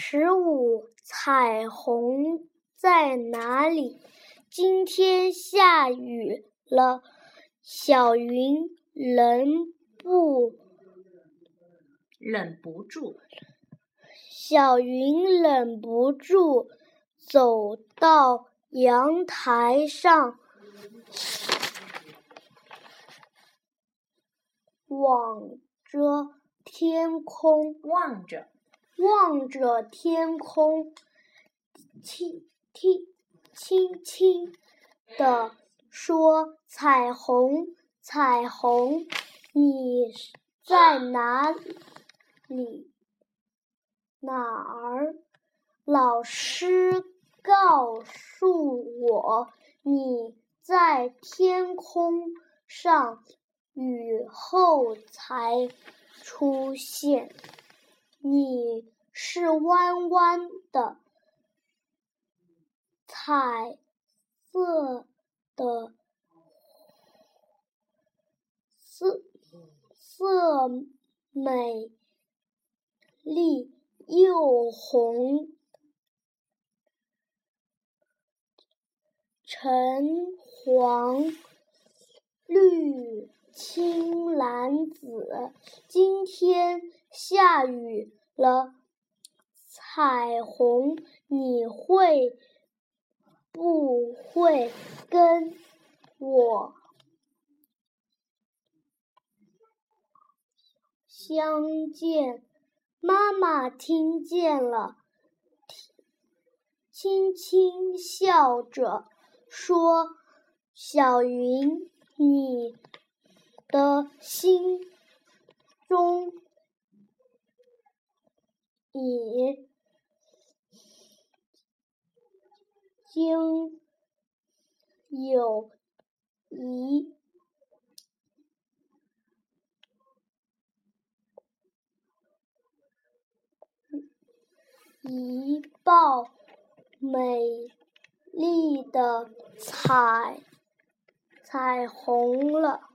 十五，彩虹在哪里？今天下雨了，小云忍不忍不住，小云忍不住走到阳台上，望着天空，望着。望着天空，轻轻轻轻地说：“彩虹，彩虹，你在哪里？哪儿？老师告诉我，你在天空上，雨后才出现。”弯弯的彩色的色色美丽又红，橙黄绿青蓝紫，今天。下雨了，彩虹，你会不会跟我相见？妈妈听见了，轻轻笑着说：“小云，你的心中。”已经有一一道美丽的彩彩虹了。